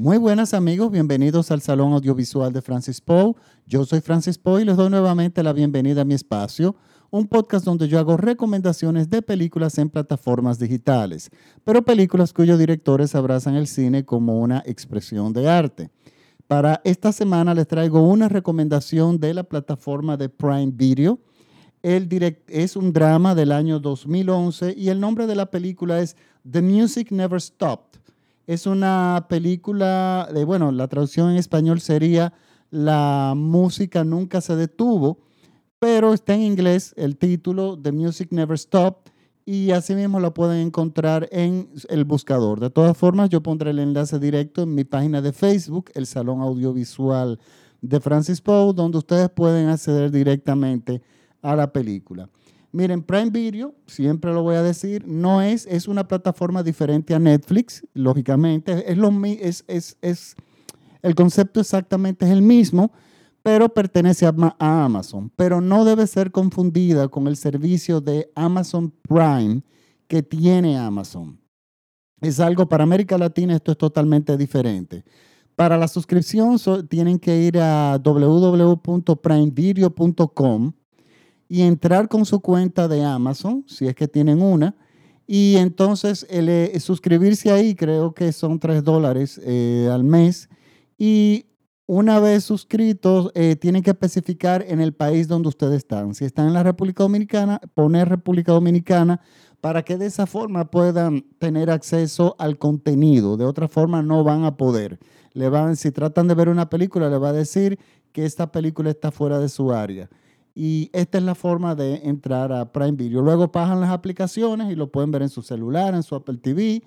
Muy buenas amigos, bienvenidos al Salón Audiovisual de Francis Poe. Yo soy Francis Poe y les doy nuevamente la bienvenida a mi espacio, un podcast donde yo hago recomendaciones de películas en plataformas digitales, pero películas cuyos directores abrazan el cine como una expresión de arte. Para esta semana les traigo una recomendación de la plataforma de Prime Video. Es un drama del año 2011 y el nombre de la película es The Music Never Stopped. Es una película de, bueno, la traducción en español sería La música nunca se detuvo, pero está en inglés el título The Music Never Stopped y así mismo lo pueden encontrar en el buscador. De todas formas, yo pondré el enlace directo en mi página de Facebook, el Salón Audiovisual de Francis Poe, donde ustedes pueden acceder directamente a la película. Miren, Prime Video, siempre lo voy a decir, no es, es una plataforma diferente a Netflix, lógicamente, es, lo, es, es, es el concepto exactamente es el mismo, pero pertenece a, a, Amazon, pero no debe ser confundida con el servicio de Amazon Prime que tiene Amazon. Es algo para América Latina, esto es totalmente diferente. Para la suscripción tienen que ir a www.primevideo.com y entrar con su cuenta de Amazon, si es que tienen una, y entonces el, eh, suscribirse ahí, creo que son 3 dólares eh, al mes, y una vez suscritos, eh, tienen que especificar en el país donde ustedes están. Si están en la República Dominicana, poner República Dominicana para que de esa forma puedan tener acceso al contenido. De otra forma, no van a poder. Le van, si tratan de ver una película, le va a decir que esta película está fuera de su área. Y esta es la forma de entrar a Prime Video. Luego bajan las aplicaciones y lo pueden ver en su celular, en su Apple TV,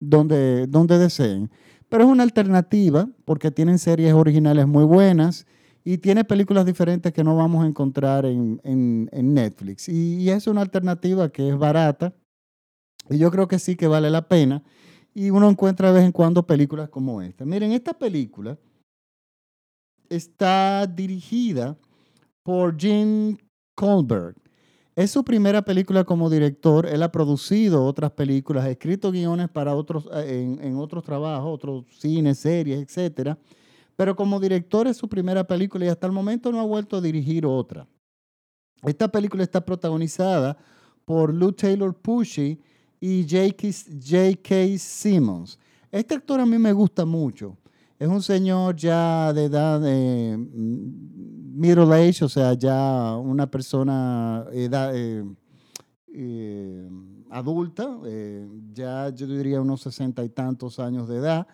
donde, donde deseen. Pero es una alternativa porque tienen series originales muy buenas y tiene películas diferentes que no vamos a encontrar en, en, Netflix. Y, y, es una alternativa que es barata y yo creo que sí que vale la pena. Y uno encuentra de vez en cuando películas como esta. Miren, esta película está dirigida por Jim Colbert. Es su primera película como director. Él ha producido otras películas, ha escrito guiones para otros, eh, en, otros trabajos, otros cines, series, etc. Pero como director es su primera película y hasta el momento no ha vuelto a dirigir otra. Esta película está protagonizada por Lou Taylor Pushy y J.K. Simmons. Este actor a mí me gusta mucho. Es un señor ya de edad mm, middle age, o sea, ya una persona eh, eh, adulta, eh, ya yo diría unos sesenta y tantos años de edad.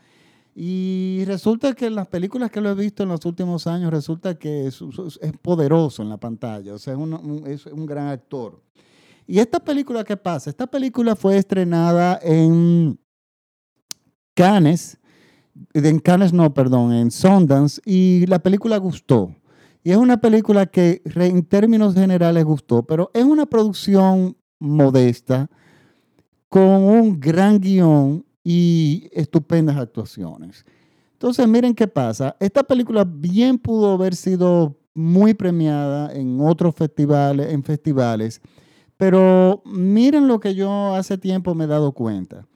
Y resulta que en las películas que lo he visto en los últimos años, resulta que es, poderoso en la pantalla, o sea, es un, es un gran actor. Y esta película, ¿qué pasa? Esta película fue estrenada en Cannes en Cannes no, perdón, en Sundance, y la película gustó. Y es una película que en términos generales gustó, pero es una producción modesta, con un gran guion y estupendas actuaciones. Entonces, miren qué pasa. Esta película bien pudo haber sido muy premiada en otros festivales, en festivales, pero miren lo que yo hace tiempo me he dado cuenta.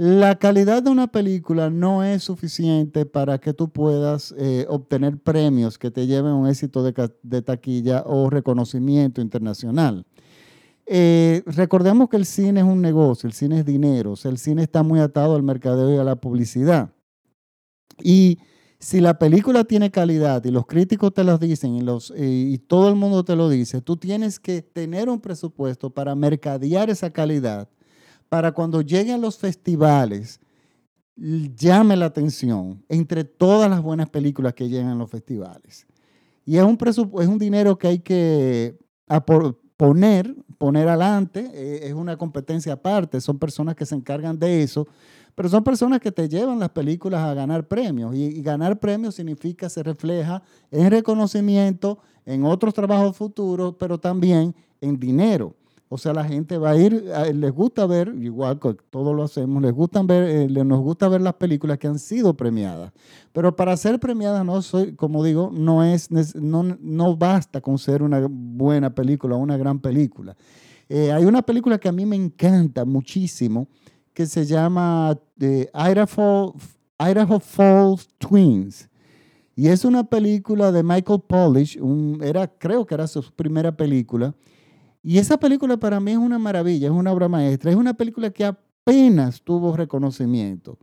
La calidad de una película no es suficiente para que tú puedas eh, obtener premios que te lleven a un éxito de, taquilla o reconocimiento internacional. Eh, recordemos que el cine es un negocio, el cine es dinero, el cine está muy atado al mercadeo y a la publicidad. Y si la película tiene calidad y los críticos te lo dicen y, los, y todo el mundo te lo dice, tú tienes que tener un presupuesto para mercadear esa calidad para cuando lleguen los festivales, llame la atención entre todas las buenas películas que llegan a los festivales. Y es un, es un dinero que hay que poner, poner adelante, eh, es una competencia aparte, son personas que se encargan de eso, pero son personas que te llevan las películas a ganar premios y, y ganar premios significa se refleja en reconocimiento, en otros trabajos futuros, pero también en dinero. O sea, la gente va a ir, les gusta ver, igual que todos lo hacemos, les gustan ver, eh, nos gusta ver las películas que han sido premiadas. Pero para ser premiadas, no soy, como digo, no es, no, no basta con ser una buena película, una gran película. Eh, hay una película que a mí me encanta muchísimo, que se llama eh, Idaho, Falls Twins. Y es una película de Michael Polish, era, creo que era su primera película. Y esa película para mí es una maravilla, es una obra maestra. Es una película que apenas tuvo reconocimiento.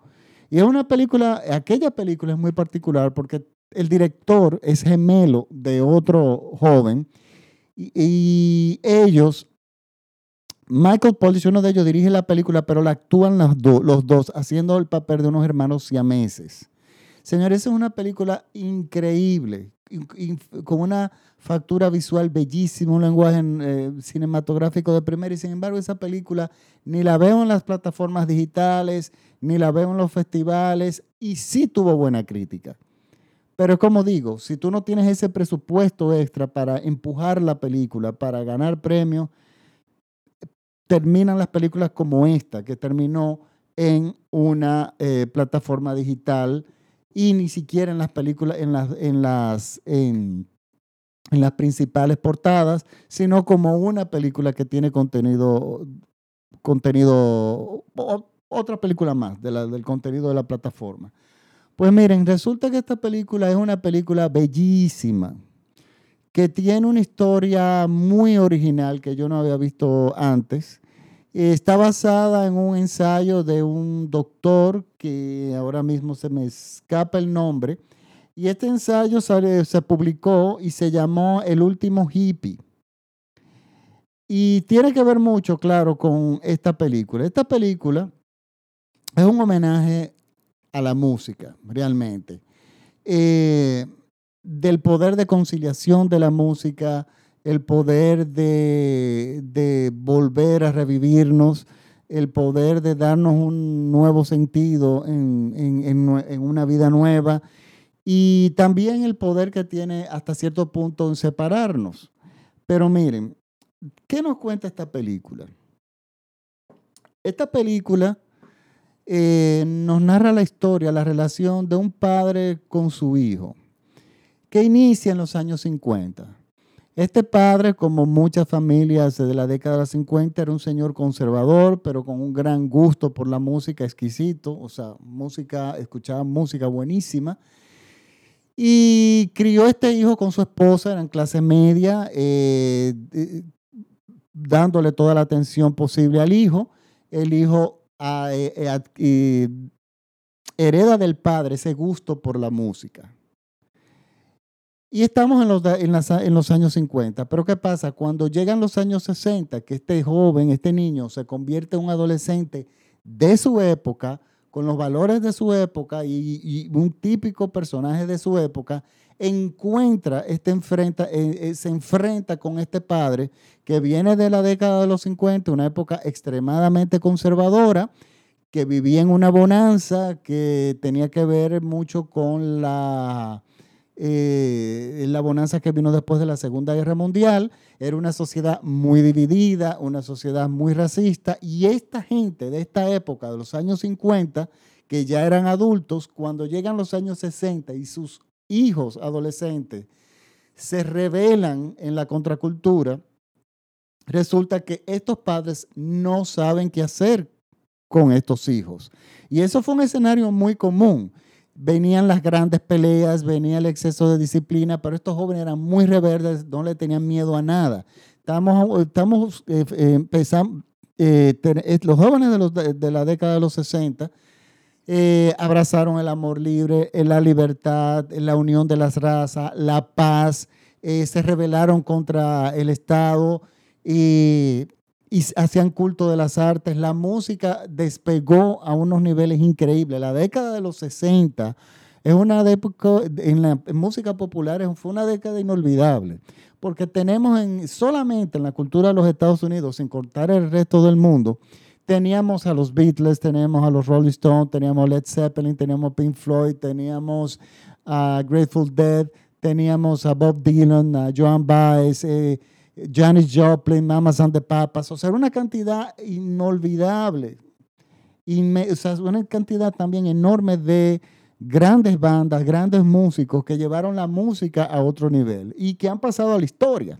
Y es una película, aquella película es muy particular porque el director es gemelo de otro joven y, ellos, Michael Polish, uno de ellos dirige la película, pero la actúan los, los dos haciendo el papel de unos hermanos siameses. Señores, es una película increíble, con una factura visual bellísima, un lenguaje eh, cinematográfico de primera, y sin embargo esa película ni la veo en las plataformas digitales, ni la veo en los festivales, y sí tuvo buena crítica. Pero como digo, si tú no tienes ese presupuesto extra para empujar la película, para ganar premios, terminan las películas como esta, que terminó en una eh, plataforma digital y ni siquiera en las películas, en las, en las, en, las principales portadas, sino como una película que tiene contenido, contenido, otra película más del contenido de la plataforma. Pues miren, resulta que esta película es una película bellísima, que tiene una historia muy original que yo no había visto antes. Está basada en un ensayo de un doctor que ahora mismo se me escapa el nombre. Y este ensayo se publicó y se llamó El último hippie. Y tiene que ver mucho, claro, con esta película. Esta película es un homenaje a la música, realmente. Eh, del poder de conciliación de la música, el poder de, volver a revivirnos, el poder de darnos un nuevo sentido en, en, una vida nueva y también el poder que tiene hasta cierto punto en separarnos. Pero miren, ¿qué nos cuenta esta película? Esta película eh, nos narra la historia, la relación de un padre con su hijo, que inicia en los años 50. Este padre, como muchas familias de la década de los 50, era un señor conservador, pero con un gran gusto por la música exquisito, o sea, música, escuchaba música buenísima. Y crió este hijo con su esposa, eran clase media, eh, dándole toda la atención posible al hijo. El hijo eh, eh, hereda del padre ese gusto por la música. Y estamos en los, en, los años 50. Pero ¿qué pasa? Cuando llegan los años 60, que este joven, este niño, se convierte en un adolescente de su época, con los valores de su época y, un típico personaje de su época, encuentra, este enfrenta, eh, se enfrenta con este padre que viene de la década de los 50, una época extremadamente conservadora, que vivía en una bonanza que tenía que ver mucho con la, eh, la bonanza que vino después de la Segunda Guerra Mundial. Era una sociedad muy dividida, una sociedad muy racista, y esta gente de esta época, de los años 50, que ya eran adultos, cuando llegan los años 60 y sus hijos adolescentes se rebelan en la contracultura, resulta que estos padres no saben qué hacer con estos hijos. Y eso fue un escenario muy común. Venían las grandes peleas, venía el exceso de disciplina, pero estos jóvenes eran muy rebeldes, no le tenían miedo a nada. Estamos, estamos eh, eh, empezando, eh, los jóvenes de, los, de, la década de los 60 abrazaron el amor libre, la libertad, la unión de las razas, la paz, se rebelaron contra el Estado, y, hacían culto de las artes. La música despegó a unos niveles increíbles. La década de los 60 es una época, en la música popular fue una década inolvidable, porque tenemos en, solamente en la cultura de los Estados Unidos, sin cortar el resto del mundo, teníamos a los Beatles, teníamos a los Rolling Stones, teníamos Led Zeppelin, teníamos Pink Floyd, teníamos a Grateful Dead, teníamos a Bob Dylan, a Joan Baez, eh, Janis Joplin, Mamas and the Papas, o sea, una cantidad inolvidable, sea, una cantidad también enorme de grandes bandas, grandes músicos que llevaron la música a otro nivel y que han pasado a la historia.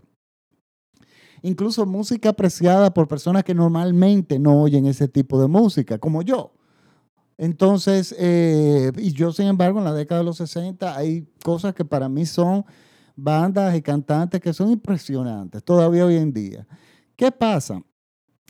Incluso música apreciada por personas que normalmente no oyen ese tipo de música, como yo. Entonces, eh, y yo sin embargo en la década de los 60 hay cosas que para mí son bandas y cantantes que son impresionantes todavía hoy en día. ¿Qué pasa?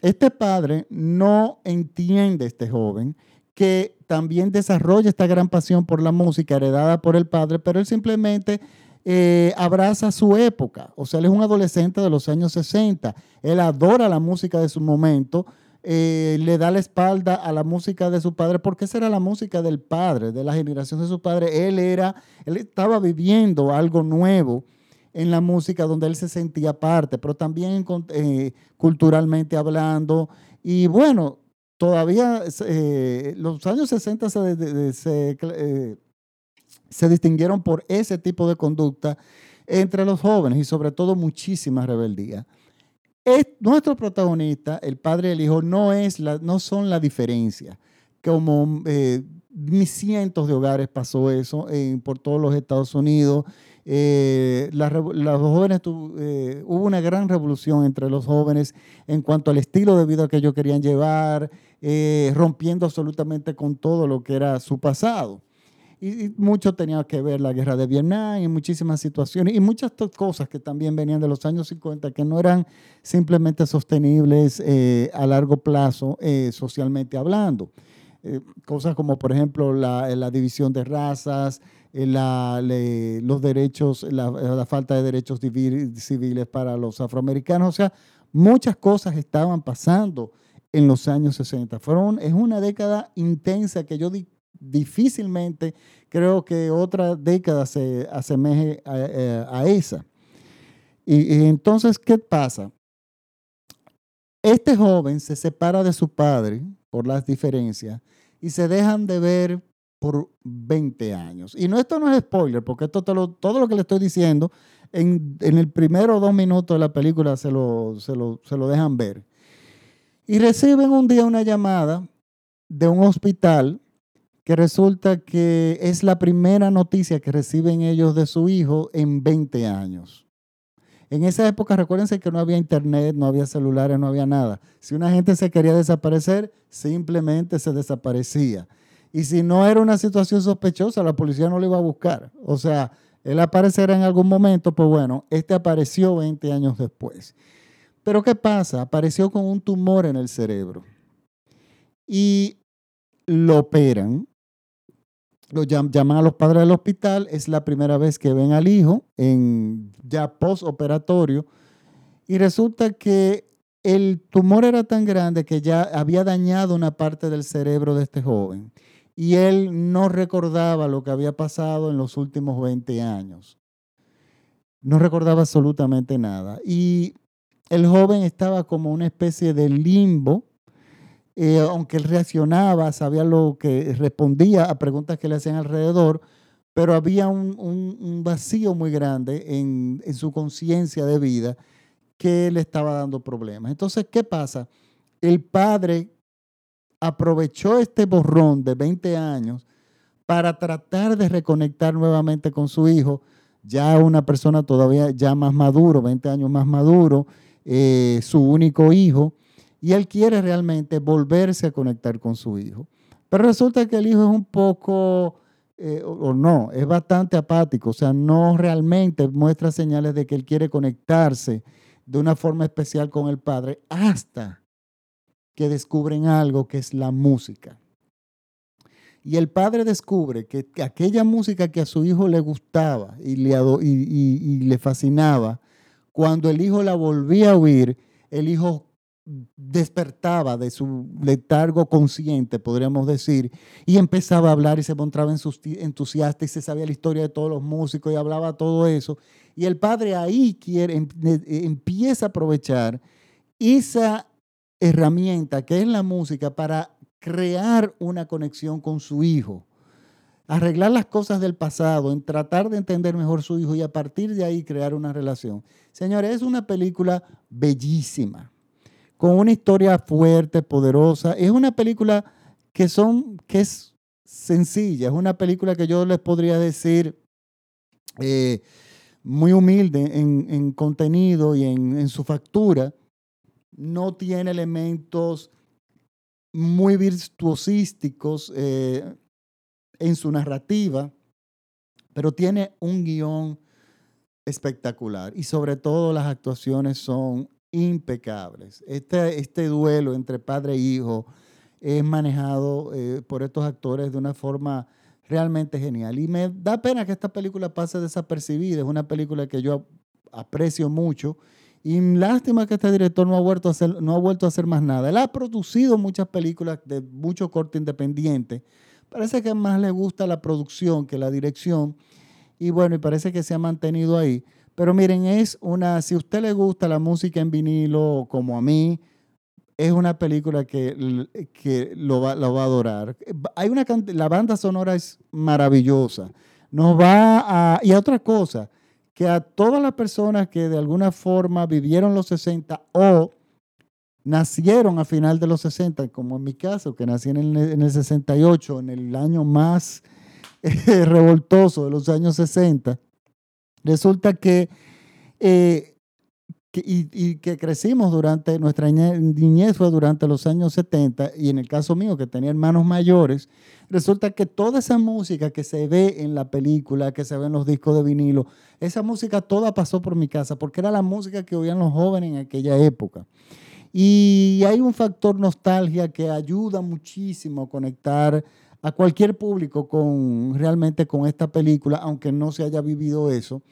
Este padre no entiende, este joven, que también desarrolla esta gran pasión por la música heredada por el padre, pero él simplemente eh, abraza su época. O sea, él es un adolescente de los años 60. Él adora la música de su momento, eh, le da la espalda a la música de su padre, porque esa era la música del padre, de la generación de su padre. Él era, él estaba viviendo algo nuevo en la música donde él se sentía parte, pero también eh, culturalmente hablando. Y bueno, todavía los años 60 se, se se distinguieron por ese tipo de conducta entre los jóvenes y sobre todo muchísima rebeldía. Nuestro protagonista, el padre y el hijo, no, es la, no son la diferencia. Como eh, cientos de hogares pasó eso por todos los Estados Unidos. Eh, los jóvenes eh, hubo una gran revolución entre los jóvenes en cuanto al estilo de vida que ellos querían llevar, eh, rompiendo absolutamente con todo lo que era su pasado. Y, mucho tenía que ver la guerra de Vietnam y muchísimas situaciones y muchas cosas que también venían de los años 50 que no eran simplemente sostenibles eh, a largo plazo eh, socialmente hablando. Eh, cosas como, por ejemplo, la, división de razas, los derechos, la, la, falta de derechos civiles para los afroamericanos. O sea, muchas cosas estaban pasando en los años 60. Fueron, es una década intensa que yo di difícilmente creo que otra década se asemeje a, eh, esa. Y, entonces, ¿qué pasa? Este joven se separa de su padre por las diferencias y se dejan de ver por 20 años. Y no, esto no es spoiler, porque esto todo lo que le estoy diciendo, en, en el primero o dos minutos de la película se lo, se, lo, se lo dejan ver. Y reciben un día una llamada de un hospital que resulta que es la primera noticia que reciben ellos de su hijo en 20 años. En esa época, recuérdense que no había internet, no había celulares, no había nada. Si una gente se quería desaparecer, simplemente se desaparecía. Y si no era una situación sospechosa, la policía no lo iba a buscar. O sea, él aparecerá en algún momento, pues bueno, este apareció 20 años después. Pero ¿qué pasa? Apareció con un tumor en el cerebro. Y lo operan lo llaman a los padres del hospital, es la primera vez que ven al hijo en ya postoperatorio y resulta que el tumor era tan grande que ya había dañado una parte del cerebro de este joven y él no recordaba lo que había pasado en los últimos 20 años. No recordaba absolutamente nada y el joven estaba como una especie de limbo eh, aunque él reaccionaba, sabía lo que respondía a preguntas que le hacían alrededor, pero había un, vacío muy grande en, su conciencia de vida que le estaba dando problemas. Entonces, ¿qué pasa? El padre aprovechó este borrón de 20 años para tratar de reconectar nuevamente con su hijo, ya una persona todavía ya más maduro, 20 años más maduro, eh, su único hijo, y él quiere realmente volverse a conectar con su hijo. Pero resulta que el hijo es un poco, eh, o, no, es bastante apático, o sea, no realmente muestra señales de que él quiere conectarse de una forma especial con el padre hasta que descubren algo que es la música. Y el padre descubre que, aquella música que a su hijo le gustaba y le, y le fascinaba, cuando el hijo la volvía a oír, el hijo despertaba de su letargo consciente, podríamos decir, y empezaba a hablar y se mostraba entusiasta y se sabía la historia de todos los músicos y hablaba todo eso. Y el padre ahí quiere, em, empieza a aprovechar esa herramienta que es la música para crear una conexión con su hijo, arreglar las cosas del pasado, en tratar de entender mejor su hijo y a partir de ahí crear una relación. Señores, es una película bellísima con una historia fuerte, poderosa. Es una película que, es sencilla, es una película que yo les podría decir eh, muy humilde en, contenido y en, su factura. No tiene elementos muy virtuosísticos eh, en su narrativa, pero tiene un guion espectacular y sobre todo las actuaciones son impecables. Este, este duelo entre padre e hijo es manejado eh, por estos actores de una forma realmente genial. Y me da pena que esta película pase desapercibida. Es una película que yo aprecio mucho. Y lástima que este director no ha, vuelto a hacer, no ha vuelto a hacer más nada. Él ha producido muchas películas de mucho corte independiente. Parece que más le gusta la producción que la dirección. Y bueno, y parece que se ha mantenido ahí. Pero miren, es una, si a usted le gusta la música en vinilo como a mí, es una película que, que lo, va, lo va a adorar. Hay una, la banda sonora es maravillosa. Nos va a... Y otra cosa, que a todas las personas que de alguna forma vivieron los 60 o nacieron a final de los 60, como en mi caso, que nací en el, en el 68, en el año más eh, revoltoso de los años 60, resulta que eh, y, que crecimos durante nuestra niñez fue durante los años 70 y en el caso mío que tenía hermanos mayores, resulta que toda esa música que se ve en la película, que se ve en los discos de vinilo, esa música toda pasó por mi casa porque era la música que oían los jóvenes en aquella época. Y hay un factor nostalgia que ayuda muchísimo a conectar a cualquier público con realmente con esta película, aunque no se haya vivido eso.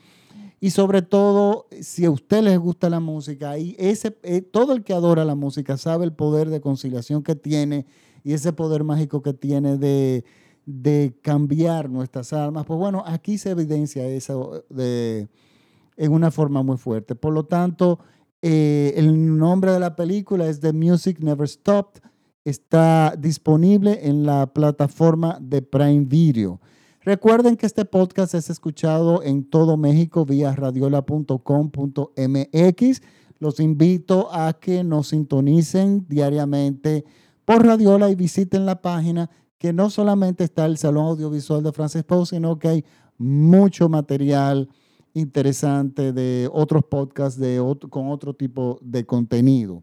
Y sobre todo, si a usted les gusta la música, y ese, eh, todo el que adora la música sabe el poder de conciliación que tiene y ese poder mágico que tiene de, cambiar nuestras almas. Pues bueno, aquí se evidencia eso de, en una forma muy fuerte. Por lo tanto, eh, el nombre de la película es The Music Never Stopped. Está disponible en la plataforma de Prime Video. Recuerden que este podcast es escuchado en todo México vía radiola.com.mx. Los invito a que nos sintonicen diariamente por Radiola y visiten la página que no solamente está el Salón Audiovisual de Francis Poe, sino que hay mucho material interesante de otros podcasts con otro tipo de contenido.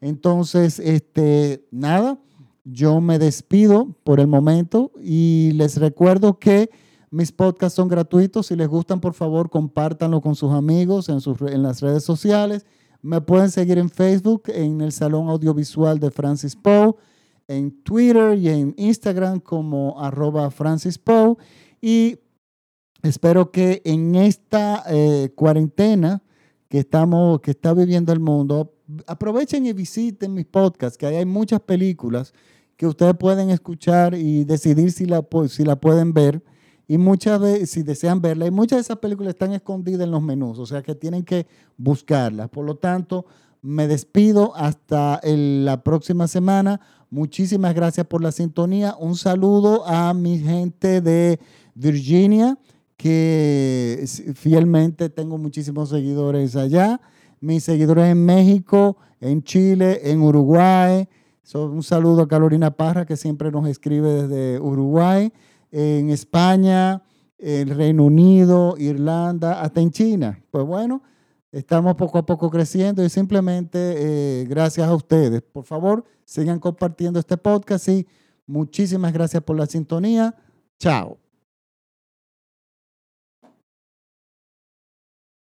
Entonces, este, nada, yo me despido por el momento y les recuerdo que mis podcasts son gratuitos. Si les gustan, por favor, compártanlo con sus amigos en, sus, en las redes sociales. Me pueden seguir en Facebook, en el Salón Audiovisual de Francis Poe, en Twitter y en Instagram como arroba Francis Poe. Y espero que en esta eh, cuarentena que, estamos, que está viviendo el mundo, aprovechen y visiten mis podcasts, que ahí hay muchas películas que ustedes pueden escuchar y decidir si la, si la pueden ver. Y muchas veces, si desean verla, y muchas de esas películas están escondidas en los menús, o sea que tienen que buscarlas. Por lo tanto, me despido hasta la próxima semana. Muchísimas gracias por la sintonía. Un saludo a mi gente de Virginia, que fielmente tengo muchísimos seguidores allá. Mis seguidores en México, en Chile, en Uruguay, un saludo a Carolina Parra, que siempre nos escribe desde Uruguay, en España, el Reino Unido, Irlanda, hasta en China. Pues bueno, estamos poco a poco creciendo y simplemente eh, gracias a ustedes. Por favor, sigan compartiendo este podcast y muchísimas gracias por la sintonía. Chao.